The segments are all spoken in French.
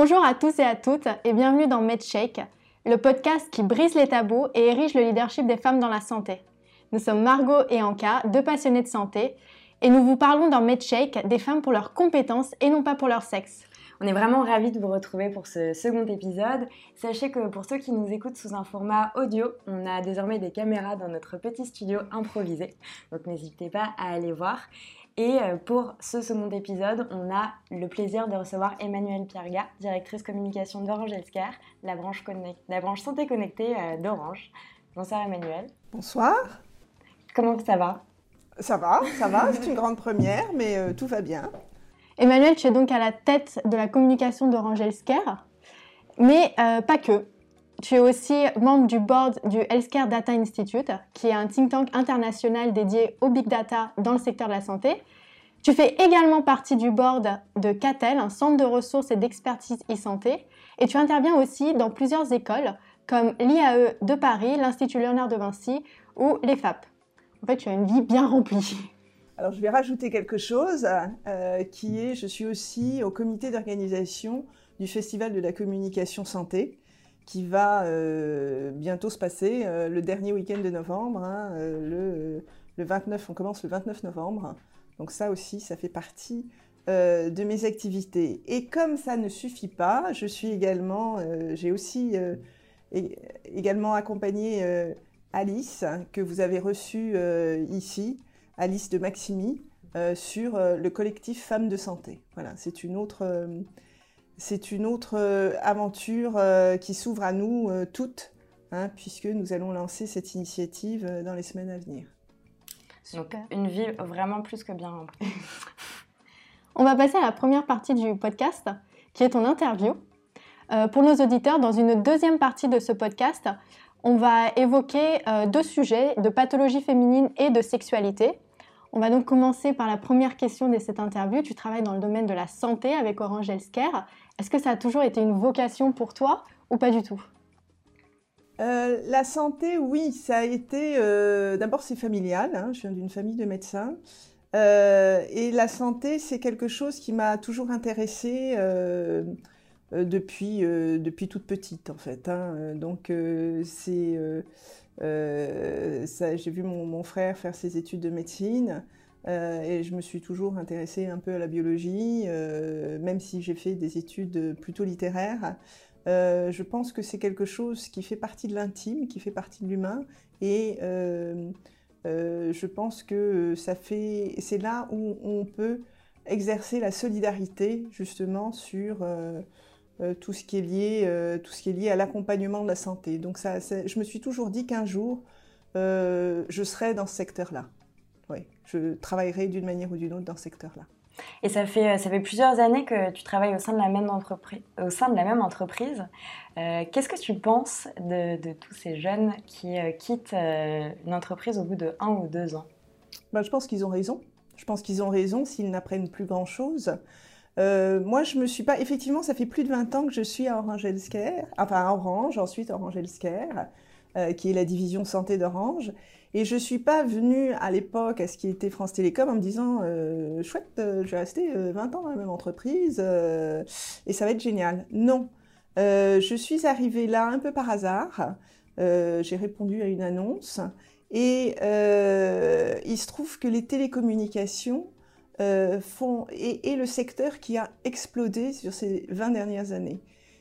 Bonjour à tous et à toutes et bienvenue dans MedShake, le podcast qui brise les tabous et érige le leadership des femmes dans la santé. Nous sommes Margot et Anka, deux passionnées de santé, et nous vous parlons dans MedShake des femmes pour leurs compétences et non pas pour leur sexe. On est vraiment ravis de vous retrouver pour ce second épisode. Sachez que pour ceux qui nous écoutent sous un format audio, on a désormais des caméras dans notre petit studio improvisé. Donc n'hésitez pas à aller voir. Et euh, pour ce second épisode, on a le plaisir de recevoir Emmanuelle Pierga, directrice communication d'Orange Healthcare, la branche, la branche santé connectée euh, d'Orange. Bonsoir Emmanuelle. Bonsoir. Comment ça va? Ça va, ça va, c'est une grande première, mais euh, tout va bien. Emmanuel, tu es donc à la tête de la communication d'Orange Healthcare, mais euh, pas que. Tu es aussi membre du board du Healthcare Data Institute, qui est un think tank international dédié au big data dans le secteur de la santé. Tu fais également partie du board de CATEL, un centre de ressources et d'expertise e-santé, et tu interviens aussi dans plusieurs écoles comme l'IAE de Paris, l'Institut Léonard de Vinci ou l'EFAP. En fait, tu as une vie bien remplie. Alors je vais rajouter quelque chose euh, qui est, je suis aussi au comité d'organisation du Festival de la communication santé qui va euh, bientôt se passer euh, le dernier week-end de novembre, hein, le, le, 29, on commence le 29 novembre. Donc ça aussi, ça fait partie de mes activités. Et comme ça ne suffit pas, je suis également, j'ai aussi également accompagné Alice, que vous avez reçue ici, Alice de Maximi euh, sur euh, le collectif Femmes de Santé. Voilà, c'est une autre, euh, c'est une autre aventure qui s'ouvre à nous toutes, hein, puisque nous allons lancer cette initiative dans les semaines à venir. Donc, une vie vraiment plus que bien remplie. On va passer à la première partie du podcast, qui est ton interview. pour nos auditeurs, dans une deuxième partie de ce podcast, on va évoquer deux sujets de pathologie féminine et de sexualité. On va donc commencer par la première question de cette interview. Tu travailles dans le domaine de la santé avec Orange Healthcare. Est-ce que ça a toujours été une vocation pour toi ou pas du tout? Euh, la santé, oui, ça a été. Euh, d'abord, c'est familial. Hein. je viens d'une famille de médecins. Euh, et la santé, c'est quelque chose qui m'a toujours intéressée depuis, depuis toute petite, en fait. Hein. donc, c'est j'ai vu mon, frère faire ses études de médecine euh, et je me suis toujours intéressée un peu à la biologie, euh, même si j'ai fait des études plutôt littéraires. je pense que c'est quelque chose qui fait partie de l'intime, qui fait partie de l'humain et je pense que c'est là où on peut exercer la solidarité justement sur euh, tout, ce qui est lié, euh, tout ce qui est lié à l'accompagnement de la santé. Donc ça, je me suis toujours dit qu'un jour, euh, je serai dans ce secteur-là. Oui, je travaillerai d'une manière ou d'une autre dans ce secteur-là. Et ça fait, ça fait plusieurs années que tu travailles au sein de la même entreprise. Au sein de la même entreprise. Qu'est-ce que tu penses de, tous ces jeunes qui quittent une entreprise au bout de un ou deux ans? Ben, Je pense qu'ils ont raison. Je pense qu'ils ont raison s'ils n'apprennent plus grand-chose. Euh, moi, je me suis pas. Effectivement, ça fait plus de 20 ans que je suis à Orange Healthcare, enfin à Orange, ensuite Orange Healthcare, euh, qui est la division santé d'Orange. Et je suis pas venue à l'époque à ce qui était France Télécom en me disant euh, chouette, je vais rester 20 ans dans la même entreprise et ça va être génial. Non, je suis arrivée là un peu par hasard. J'ai répondu à une annonce et il se trouve que les télécommunications euh, et, le secteur qui a explosé sur ces 20 dernières années.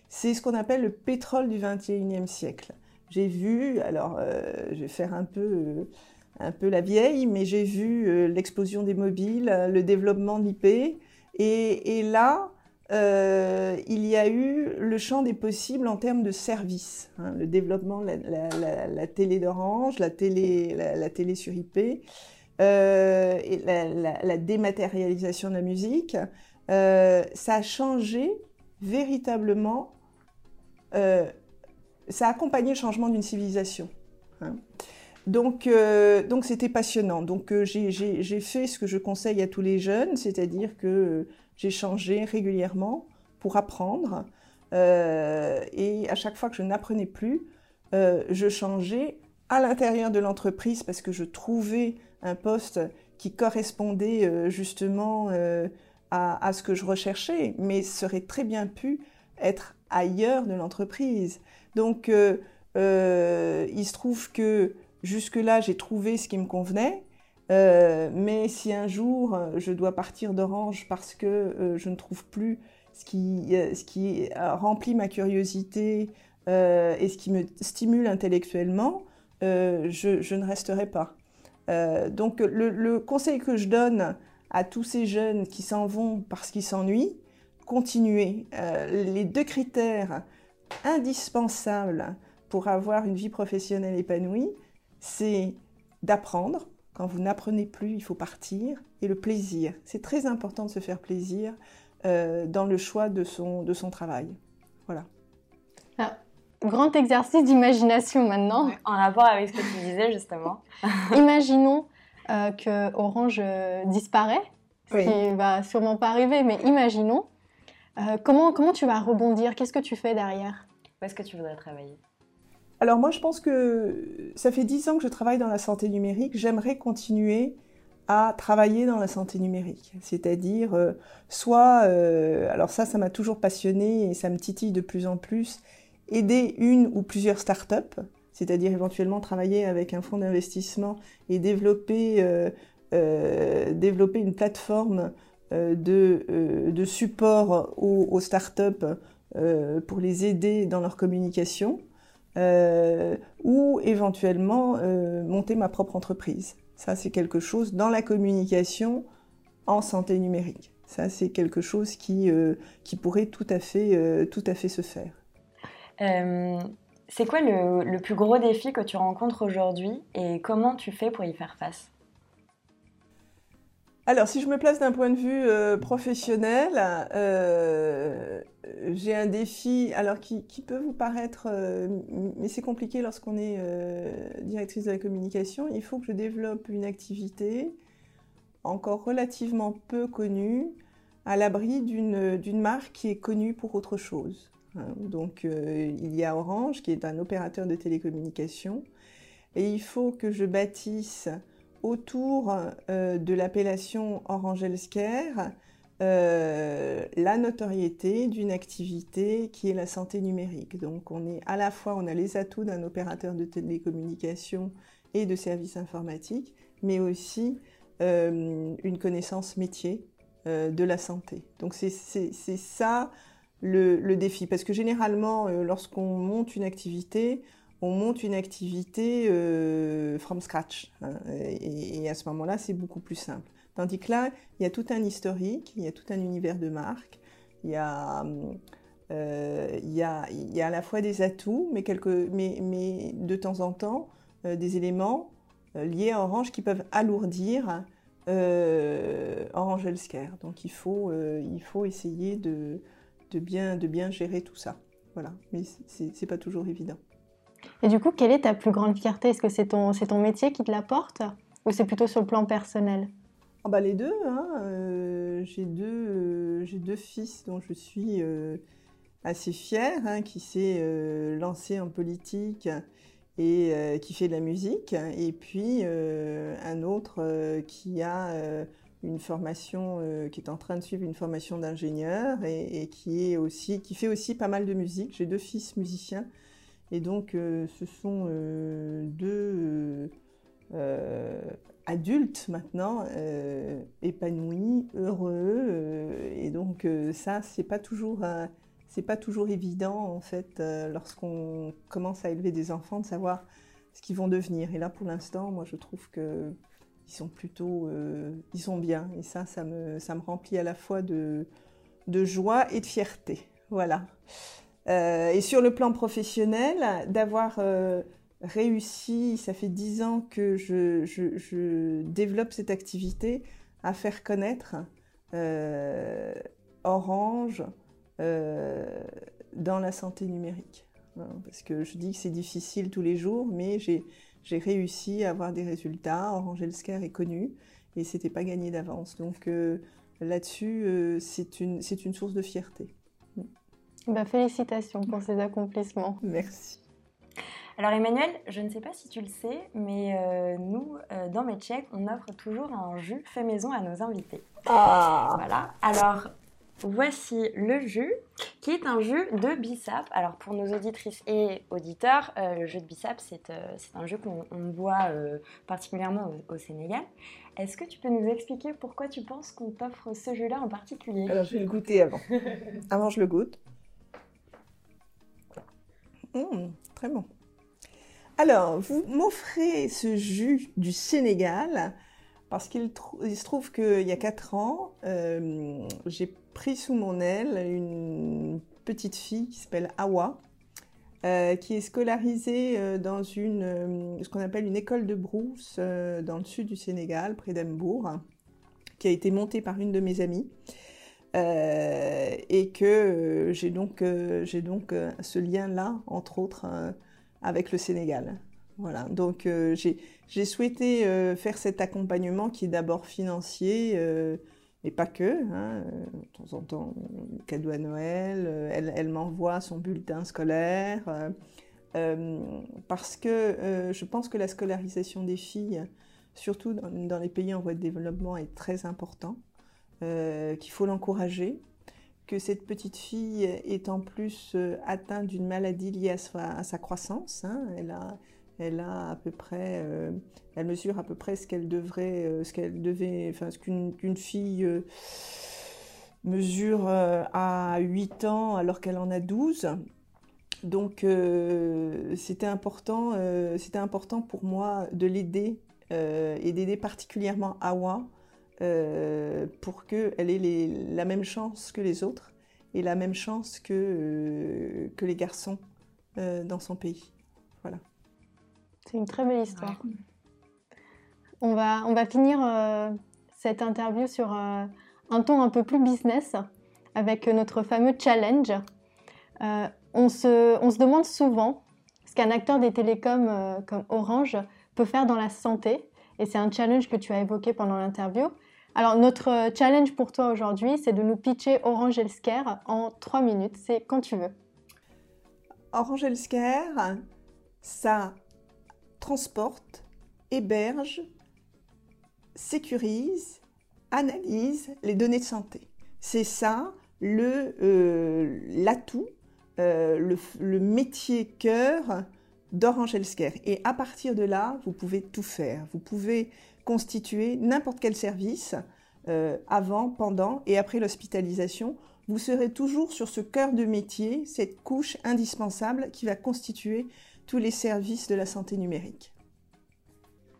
C'est ce qu'on appelle le pétrole du 21e siècle. J'ai vu, alors euh, je vais faire un peu, euh, un peu la vieille, mais j'ai vu l'explosion des mobiles, le développement d'IP, et, et, là, il y a eu le champ des possibles en termes de services, hein, le développement de la, la, télé d'Orange, la télé, la, télé sur IP, euh, la, dématérialisation de la musique, euh, ça a changé véritablement, euh, ça a accompagné le changement d'une civilisation. Hein. Donc, donc c'était passionnant. Donc, j'ai fait ce que je conseille à tous les jeunes, c'est-à-dire que j'ai changé régulièrement pour apprendre. et à chaque fois que je n'apprenais plus, je changeais à l'intérieur de l'entreprise parce que je trouvais un poste qui correspondait euh, justement euh, à, ce que je recherchais, mais serait très bien pu être ailleurs de l'entreprise. Donc, euh, il se trouve que jusque-là, j'ai trouvé ce qui me convenait. Mais si un jour je dois partir d'Orange parce que je ne trouve plus ce qui, ce qui remplit ma curiosité et ce qui me stimule intellectuellement, je, ne resterai pas. Donc le, conseil que je donne à tous ces jeunes qui s'en vont parce qu'ils s'ennuient, continuer. Euh, les deux critères indispensables pour avoir une vie professionnelle épanouie, c'est d'apprendre. Quand vous n'apprenez plus, il faut partir. Et le plaisir. C'est très important de se faire plaisir euh, dans le choix de son, de son travail. Voilà. Ah, grand exercice d'imagination maintenant. en rapport avec ce que tu disais justement. Imaginons euh, que Orange disparaît, ce qui va sûrement pas arriver, mais imaginons. Euh, comment, comment tu vas rebondir? Qu'est-ce que tu fais derrière? Où est-ce que tu voudrais travailler? Alors moi, je pense que ça fait dix ans que je travaille dans la santé numérique. J'aimerais continuer à travailler dans la santé numérique. C'est-à-dire, euh, soit, euh, alors ça, ça m'a toujours passionné et ça me titille de plus en plus, aider une ou plusieurs startups, c'est-à-dire éventuellement travailler avec un fonds d'investissement et développer, développer une plateforme euh, de, euh, de, support aux, startups euh, pour les aider dans leur communication, ou éventuellement monter ma propre entreprise. Ça, c'est quelque chose dans la communication en santé numérique. Ça, c'est quelque chose qui, qui pourrait tout à, fait, tout à fait se faire. C'est quoi le, plus gros défi que tu rencontres aujourd'hui et comment tu fais pour y faire face? Alors, si je me place d'un point de vue euh, professionnel, euh, j'ai un défi, alors qui, peut vous paraître, euh, mais c'est compliqué lorsqu'on est directrice de la communication. Il faut que je développe une activité encore relativement peu connue, à l'abri d'une marque qui est connue pour autre chose. Hein. Donc, il y a Orange, qui est un opérateur de télécommunications, et il faut que je bâtisse autour euh, de l'appellation Orange Healthcare euh, la notoriété d'une activité qui est la santé numérique. Donc on est à la fois, on a les atouts d'un opérateur de télécommunications et de services informatiques, mais aussi euh, une connaissance métier de la santé. Donc c'est ça le, défi, parce que généralement, lorsqu'on monte une activité, on monte une activité euh, from scratch. Hein, et, à ce moment-là, c'est beaucoup plus simple. Tandis que là, il y a tout un historique, il y a tout un univers de marque, il y a, euh, il y a, il y a à la fois des atouts, mais, quelques, mais, mais de temps en temps, euh, des éléments liés à Orange qui peuvent alourdir Orange Healthcare. Donc il faut, il faut essayer de, de, bien, de bien gérer tout ça. Voilà, mais c'est pas toujours évident. Et du coup, quelle est ta plus grande fierté? Est-ce que c'est ton, ton métier qui te l'apporte ou c'est plutôt sur le plan personnel? Ah bah Les deux. Hein. Euh, j'ai deux, euh, deux, fils dont je suis euh, assez fière, hein, qui s'est lancé en politique et qui fait de la musique. Et puis un autre qui a une formation, qui est en train de suivre une formation d'ingénieur et, qui, est aussi, qui fait aussi pas mal de musique. J'ai deux fils musiciens et donc, euh, ce sont euh, deux euh, adultes maintenant, épanouis, heureux. et donc, ça, c'est pas toujours c'est pas toujours évident en fait lorsqu'on commence à élever des enfants de savoir ce qu'ils vont devenir. Et là, pour l'instant, moi, je trouve que ils sont plutôt, ils sont bien. Et ça, ça me, remplit à la fois de, joie et de fierté. Voilà. Euh, et sur le plan professionnel, d'avoir euh, réussi, ça fait dix ans que je, développe cette activité, à faire connaître euh, Orange dans la santé numérique. Hein, parce que je dis que c'est difficile tous les jours, mais j'ai réussi à avoir des résultats. Orange Healthcare est connu et c'était pas gagné d'avance. Donc là-dessus, c'est une, une source de fierté. Bah, félicitations pour ces accomplissements. Merci. Alors Emmanuel, je ne sais pas si tu le sais, mais euh, nous, euh, dans Medcheck, on offre toujours un jus fait maison à nos invités. Ah Voilà. Alors, voici le jus, qui est un jus de bissap. Alors pour nos auditrices et auditeurs, euh, le jus de bissap, c'est euh, un jus qu'on boit euh, particulièrement au, Sénégal. Est-ce que tu peux nous expliquer pourquoi tu penses qu'on t'offre ce jus-là en particulier? Alors je vais le goûter avant. avant je le goûte. Mmh, très bon. Alors, vous m'offrez ce jus du Sénégal parce qu'il se trouve qu'il y a 4 ans, j'ai pris sous mon aile une petite fille qui s'appelle Awa, euh, qui est scolarisée euh, dans une, euh, ce qu'on appelle une école de brousse dans le sud du Sénégal, près d'Embourg, qui a été montée par une de mes amies. et que j'ai donc, j'ai donc ce lien-là, entre autres, avec le Sénégal. Voilà, donc j'ai souhaité faire cet accompagnement qui est d'abord financier, et pas que, hein, de temps en temps, cadeau à Noël, euh, elle, m'envoie son bulletin scolaire, euh, euh, parce que je pense que la scolarisation des filles, surtout dans, les pays en voie de développement, est très important, qu'il faut l'encourager, que cette petite fille est en plus atteinte d'une maladie liée à sa, à sa croissance, hein, elle a elle a à peu près, euh, elle mesure à peu près ce qu'elle devrait, euh, ce qu'elle devait, enfin ce qu'une fille euh, mesure à 8 ans alors qu'elle en a 12. Donc c'était important, c'était important pour moi de l'aider et d'aider particulièrement Awa pour qu'elle ait la même chance que les autres et la même chance que, que les garçons dans son pays. C'est une très belle histoire. On, va, on va finir euh, cette interview sur euh, un ton un peu plus business avec notre fameux challenge. Euh, on, se, on, se, demande souvent ce qu'un acteur des télécoms comme Orange peut faire dans la santé. Et c'est un challenge que tu as évoqué pendant l'interview. Alors, notre challenge pour toi aujourd'hui, c'est de nous pitcher Orange Healthcare en trois minutes. C'est quand tu veux. Orange Healthcare, ça transporte, héberge, sécurise, analyse les données de santé. C'est ça le euh, l'atout, euh, le, métier cœur d'Orange. Et à partir de là, vous pouvez tout faire. Vous pouvez constituer n'importe quel service euh, avant, pendant et après l'hospitalisation. Vous serez toujours sur ce cœur de métier, cette couche indispensable qui va constituer tous les services de la santé numérique.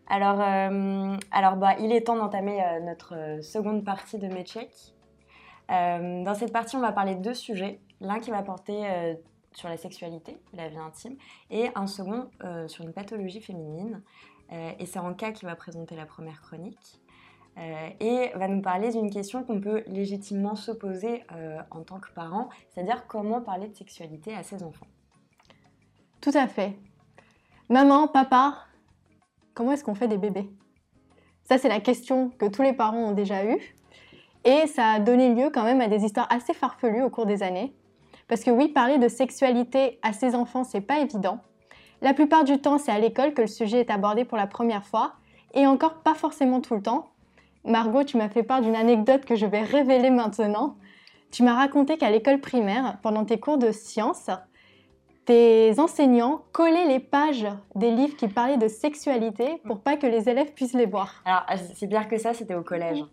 Alors, euh, bah, il est temps d'entamer euh, notre euh, seconde partie de Medcheck. dans cette partie, on va parler de deux sujets. L'un qui va porter sur la sexualité, la vie intime, et un second sur une pathologie féminine. et c'est Anka qui va présenter la première chronique. et va nous parler d'une question qu'on peut légitimement se poser en tant que parent, c'est-à-dire comment parler de sexualité à ses enfants. Tout à fait. Maman, papa, comment est-ce qu'on fait des bébés? Ça, c'est la question que tous les parents ont déjà eue. Et ça a donné lieu quand même à des histoires assez farfelues au cours des années. Parce que oui, parler de sexualité à ses enfants, c'est pas évident. La plupart du temps, c'est à l'école que le sujet est abordé pour la première fois, et encore pas forcément tout le temps. Margot, tu m'as fait part d'une anecdote que je vais révéler maintenant. Tu m'as raconté qu'à l'école primaire, pendant tes cours de sciences, tes enseignants collaient les pages des livres qui parlaient de sexualité pour pas que les élèves puissent les voir. Alors, c'est pire que ça, c'était au collège.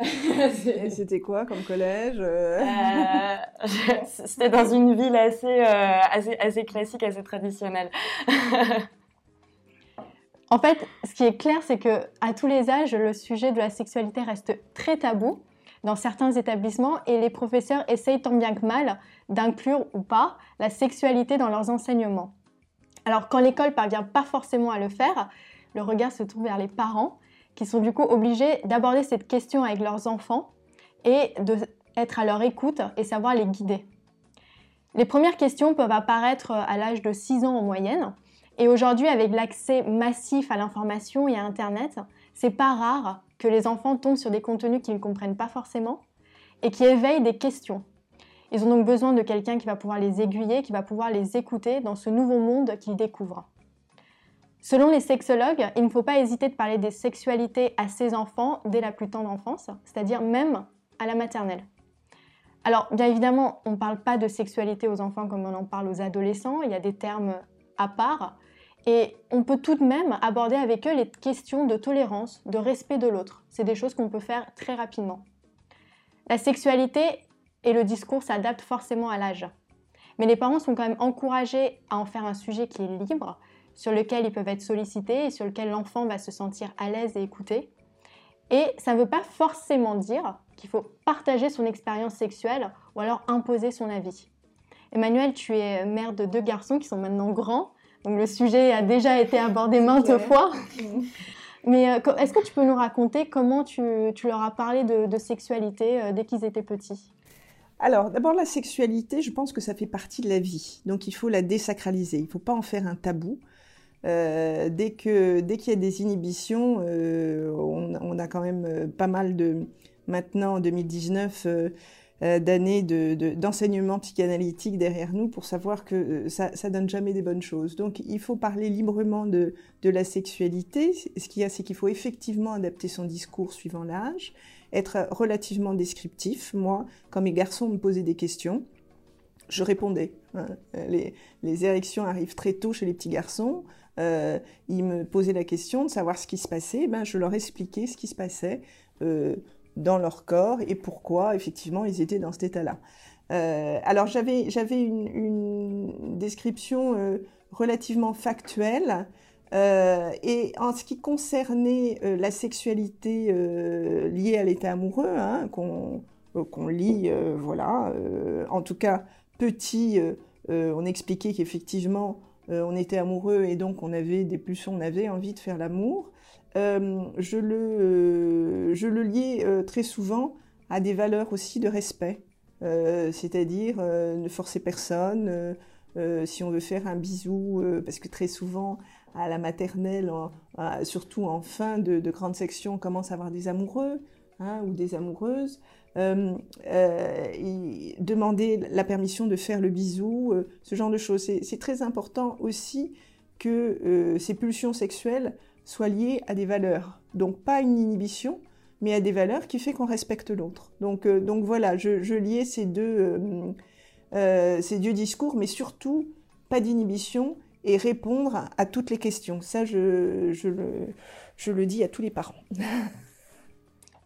c'était quoi comme collège euh? Euh, C'était dans une ville assez, euh, assez, assez classique, assez traditionnelle. en fait, ce qui est clair, c'est que à tous les âges, le sujet de la sexualité reste très tabou dans certains établissements et les professeurs essayent tant bien que mal d'inclure ou pas la sexualité dans leurs enseignements. Alors quand l'école parvient pas forcément à le faire, le regard se tourne vers les parents qui sont du coup obligés d'aborder cette question avec leurs enfants et d'être à leur écoute et savoir les guider. Les premières questions peuvent apparaître à l'âge de 6 ans en moyenne et aujourd'hui avec l'accès massif à l'information et à Internet, c'est pas rare que les enfants tombent sur des contenus qu'ils ne comprennent pas forcément et qui éveillent des questions. Ils ont donc besoin de quelqu'un qui va pouvoir les aiguiller, qui va pouvoir les écouter dans ce nouveau monde qu'ils découvrent. Selon les sexologues, il ne faut pas hésiter de parler des sexualités à ses enfants dès la plus tendre enfance, c'est-à-dire même à la maternelle. Alors, bien évidemment, on ne parle pas de sexualité aux enfants comme on en parle aux adolescents. Il y a des termes à part. Et on peut tout de même aborder avec eux les questions de tolérance, de respect de l'autre. C'est des choses qu'on peut faire très rapidement. La sexualité et le discours s'adaptent forcément à l'âge. Mais les parents sont quand même encouragés à en faire un sujet qui est libre, sur lequel ils peuvent être sollicités et sur lequel l'enfant va se sentir à l'aise et écouté. Et ça ne veut pas forcément dire qu'il faut partager son expérience sexuelle ou alors imposer son avis. Emmanuel, tu es mère de deux garçons qui sont maintenant grands, donc le sujet a déjà été abordé maintes fois. Mais euh, est-ce que tu peux nous raconter comment tu, leur as parlé de, sexualité euh, dès qu'ils étaient petits? Alors, d'abord, la sexualité, je pense que ça fait partie de la vie. Donc, il faut la désacraliser. Il ne faut pas en faire un tabou. Euh, dès qu'il dès qu'il y a des inhibitions, on, a quand même pas mal de... Maintenant, en 2019, euh, d'années d'enseignement psychanalytique derrière nous pour savoir que euh, ça, ça donne jamais des bonnes choses. Donc il faut parler librement de, de la sexualité. Ce qu'il y a, c'est qu'il faut effectivement adapter son discours suivant l'âge, être relativement descriptif. Moi, quand mes garçons me posaient des questions, je répondais. Hein. Les, les, érections arrivent très tôt chez les petits garçons. Euh, ils me posaient la question de savoir ce qui se passait. Ben, je leur expliquais ce qui se passait. Euh, dans leur corps et pourquoi effectivement ils étaient dans cet état-là. Euh, alors j'avais une, description euh, relativement factuelle euh, et en ce qui concernait la sexualité liée à l'état amoureux hein, qu'on qu'on lit voilà en tout cas petit on expliquait qu'effectivement on était amoureux et donc on avait des pulsions on avait envie de faire l'amour euh, je, le, euh, je le liais euh, très souvent à des valeurs aussi de respect, c'est-à-dire ne forcer personne, si on veut faire un bisou, parce que très souvent à la maternelle, surtout en fin de, grande section, on commence à avoir des amoureux hein, ou des amoureuses. Demander la permission de faire le bisou, ce genre de choses. C'est très important aussi que ces pulsions sexuelles soit lié à des valeurs. Donc pas une inhibition, mais à des valeurs qui fait qu'on respecte l'autre. Donc, euh, donc voilà, je, liais ces deux, euh, euh, ces deux discours, mais surtout pas d'inhibition et répondre à toutes les questions. Ça, je, je, je le dis à tous les parents.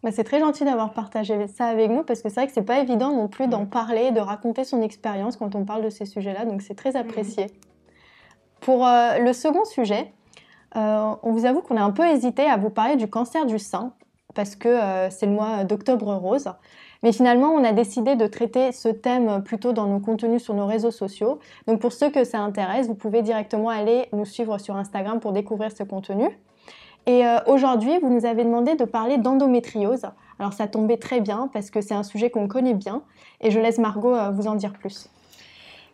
Bah, c'est très gentil d'avoir partagé ça avec nous parce que c'est vrai que c'est pas évident non plus d'en parler, de raconter son expérience quand on parle de ces sujets-là, donc c'est très apprécié. Pour le second sujet, euh, on vous avoue qu'on a un peu hésité à vous parler du cancer du sein parce que euh, c'est le mois d'octobre rose. Mais finalement, on a décidé de traiter ce thème plutôt dans nos contenus sur nos réseaux sociaux. Donc pour ceux que ça intéresse, vous pouvez directement aller nous suivre sur Instagram pour découvrir ce contenu. Et euh, aujourd'hui, vous nous avez demandé de parler d'endométriose. Alors ça tombait très bien parce que c'est un sujet qu'on connaît bien et je laisse Margot vous en dire plus.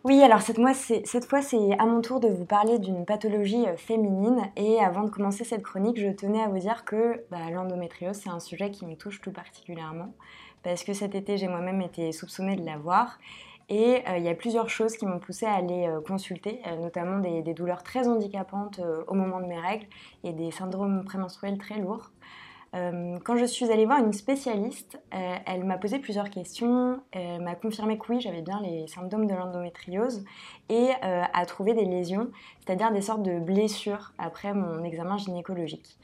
Oui, alors cette, fois, c'est à mon tour de vous parler d'une pathologie euh, féminine. Et avant de commencer cette chronique, je tenais à vous dire que bah, l'endométriose, c'est un sujet qui me touche tout particulièrement. Parce que cet été, j'ai moi-même été soupçonnée de l'avoir. Et euh, il y a plusieurs choses qui m'ont poussée à aller euh, consulter, notamment des, douleurs très handicapantes au moment de mes règles et des syndromes prémenstruels très lourds. Euh, quand je suis allée voir une spécialiste, euh, elle m'a posé plusieurs questions, elle m'a confirmé que oui, j'avais bien les symptômes de l'endométriose et euh, a trouvé des lésions, c'est-à-dire des sortes de blessures après mon examen gynécologique.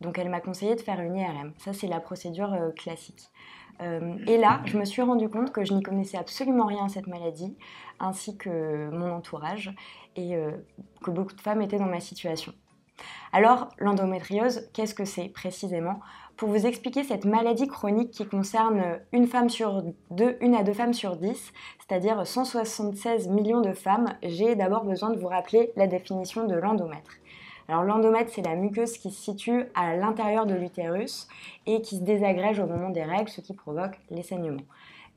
Donc elle m'a conseillé de faire une IRM. Ça, c'est la procédure classique. Et là, je me suis rendu compte que je n'y connaissais absolument rien à cette maladie, ainsi que mon entourage, et que beaucoup de femmes étaient dans ma situation. Alors, l'endométriose, qu'est-ce que c'est précisément? Pour vous expliquer cette maladie chronique qui concerne une femme sur deux, une à deux femmes sur dix, c'est-à-dire 176 millions de femmes, j'ai d'abord besoin de vous rappeler la définition de l'endomètre. Alors l'endomètre, c'est la muqueuse qui se situe à l'intérieur de l'utérus et qui se désagrège au moment des règles, ce qui provoque les saignements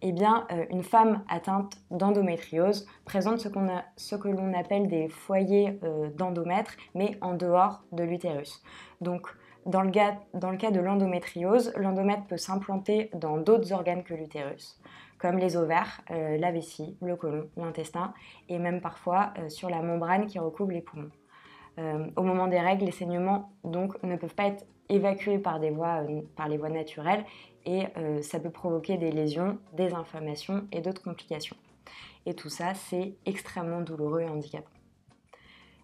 eh bien, euh, une femme atteinte d'endométriose présente ce, que l'on appelle des foyers euh, d'endomètre, mais en dehors de l'utérus. Donc, dans le, cas, de l'endométriose, l'endomètre peut s'implanter dans d'autres organes que l'utérus, comme les ovaires, euh, la vessie, le côlon, l'intestin, et même parfois sur la membrane qui recouvre les poumons. Au moment des règles, les saignements ne peuvent pas être évacué par, par les voies naturelles et ça peut provoquer des lésions, des inflammations et d'autres complications. Et tout ça, c'est extrêmement douloureux et handicapant.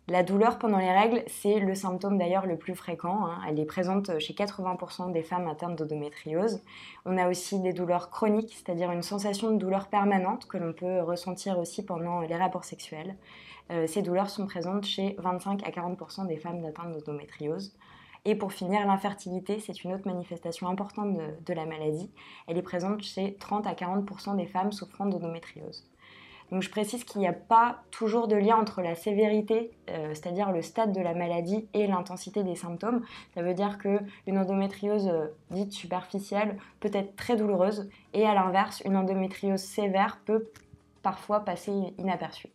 La douleur pendant les règles, c'est le symptôme d'ailleurs le plus fréquent. Hein. Elle est présente chez 80% des femmes atteintes d'endométriose. On a aussi des douleurs chroniques, c'est-à-dire une sensation de douleur permanente que l'on peut ressentir aussi pendant les rapports sexuels. Euh, ces douleurs sont présentes chez 25 à 40% des femmes atteintes d'endométriose. Et pour finir, l'infertilité, c'est une autre manifestation importante de, la maladie. Elle est présente chez 30 à 40% des femmes souffrant d'endométriose. Donc je précise qu'il n'y a pas toujours de lien entre la sévérité, euh, c'est-à-dire le stade de la maladie, et l'intensité des symptômes. Ça veut dire qu'une endométriose euh, dite superficielle peut être très douloureuse, et à l'inverse, une endométriose sévère peut parfois passer inaperçue.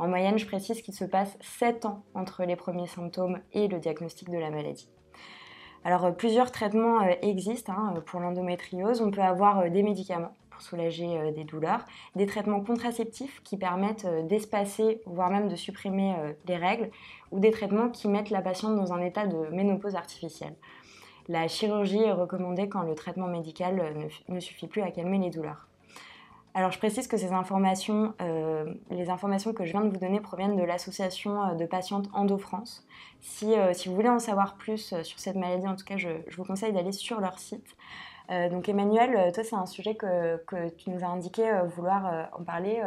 En moyenne, je précise qu'il se passe 7 ans entre les premiers symptômes et le diagnostic de la maladie. Alors, euh, plusieurs traitements existent hein, pour l'endométriose. On peut avoir des médicaments soulager euh, des douleurs, des traitements contraceptifs qui permettent euh, d'espacer, voire même de supprimer euh, les règles, ou des traitements qui mettent la patiente dans un état de ménopause artificielle. La chirurgie est recommandée quand le traitement médical ne, suffit plus à calmer les douleurs. Alors je précise que ces informations, les informations que je viens de vous donner proviennent de l'association de patientes Endo-France. Si, si, vous voulez en savoir plus sur cette maladie, en tout cas je, vous conseille d'aller sur leur site. Euh, donc Emmanuel, euh, toi c'est un sujet que, tu nous as indiqué euh, vouloir en parler.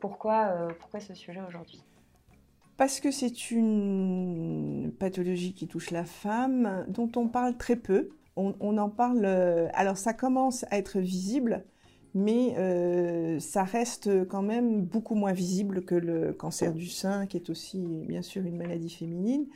pourquoi, pourquoi ce sujet aujourd'hui? Parce que c'est une pathologie qui touche la femme, dont on parle très peu. On, en parle. alors, ça commence à être visible, mais ça reste quand même beaucoup moins visible que le cancer du sein, qui est aussi, bien sûr, une maladie féminine.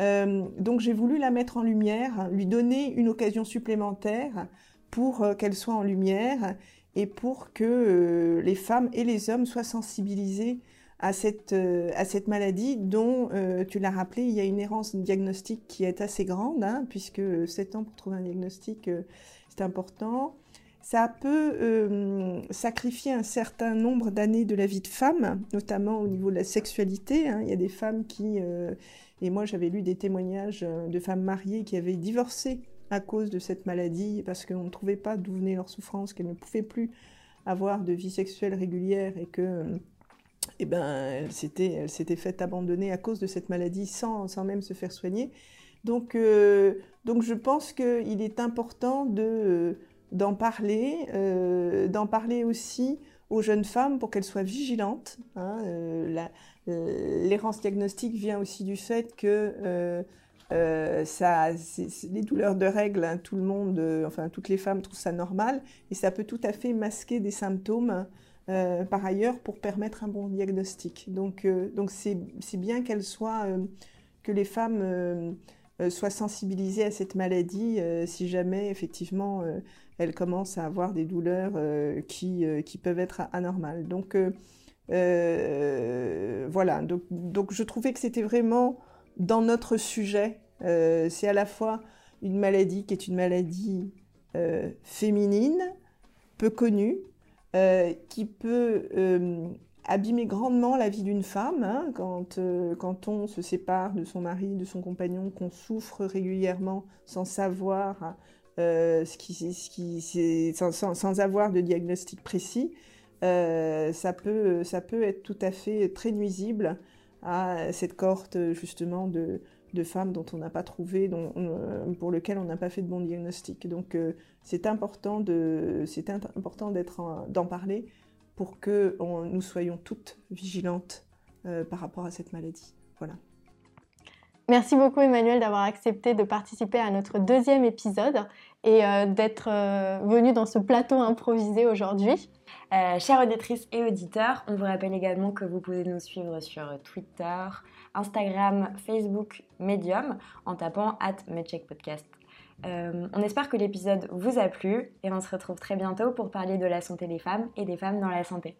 Euh, donc j'ai voulu la mettre en lumière, lui donner une occasion supplémentaire pour euh, qu'elle soit en lumière et pour que euh, les femmes et les hommes soient sensibilisés à cette, à cette maladie dont, tu l'as rappelé, il y a une errance diagnostique qui est assez grande, hein, puisque 7 ans pour trouver un diagnostic, c'est important. Ça peut sacrifier un certain nombre d'années de la vie de femme, notamment au niveau de la sexualité. Hein. Il y a des femmes qui et moi, j'avais lu des témoignages euh, de femmes mariées qui avaient divorcé à cause de cette maladie parce qu'on ne trouvait pas d'où venait leur souffrance, qu'elles ne pouvaient plus avoir de vie sexuelle régulière et que eh ben, elle s'était, faite abandonner à cause de cette maladie sans, sans même se faire soigner. Donc, euh, donc je pense qu'il est important de, euh, d'en parler, d'en parler aussi aux jeunes femmes pour qu'elles soient vigilantes. Hein, la, euh, l'errance diagnostique vient aussi du fait que euh, euh, les douleurs de règles, hein, tout le monde, enfin toutes les femmes trouvent ça normal, et ça peut tout à fait masquer des symptômes par ailleurs pour permettre un bon diagnostic. Donc, donc c'est, bien qu'elles soient, que les femmes soient sensibilisées à cette maladie si jamais effectivement elles commencent à avoir des douleurs qui, qui peuvent être anormales. Donc euh, voilà, donc, je trouvais que c'était vraiment dans notre sujet. Euh, c'est à la fois une maladie qui est une maladie euh, féminine, peu connue, qui peut abîmer grandement la vie d'une femme hein, quand, quand on se sépare de son mari, de son compagnon, qu'on souffre régulièrement sans savoir ce qui, ce qui sans, sans, avoir de diagnostic précis. Euh, ça, peut, ça peut être tout à fait très nuisible à cette cohorte justement de, femmes dont on n'a pas trouvé, dont pour lesquelles on n'a pas fait de bon diagnostic. Donc euh, c'est important de, c'est important d'être, d'en parler pour que nous soyons toutes vigilantes euh, par rapport à cette maladie. Voilà. Merci beaucoup Emmanuel d'avoir accepté de participer à notre deuxième épisode et euh, d'être euh, venu dans ce plateau improvisé aujourd'hui. Euh, chères auditrices et auditeurs, on vous rappelle également que vous pouvez nous suivre sur Twitter, Instagram, Facebook, Medium en tapant at Podcast. on espère que l'épisode vous a plu et on se retrouve très bientôt pour parler de la santé des femmes et des femmes dans la santé.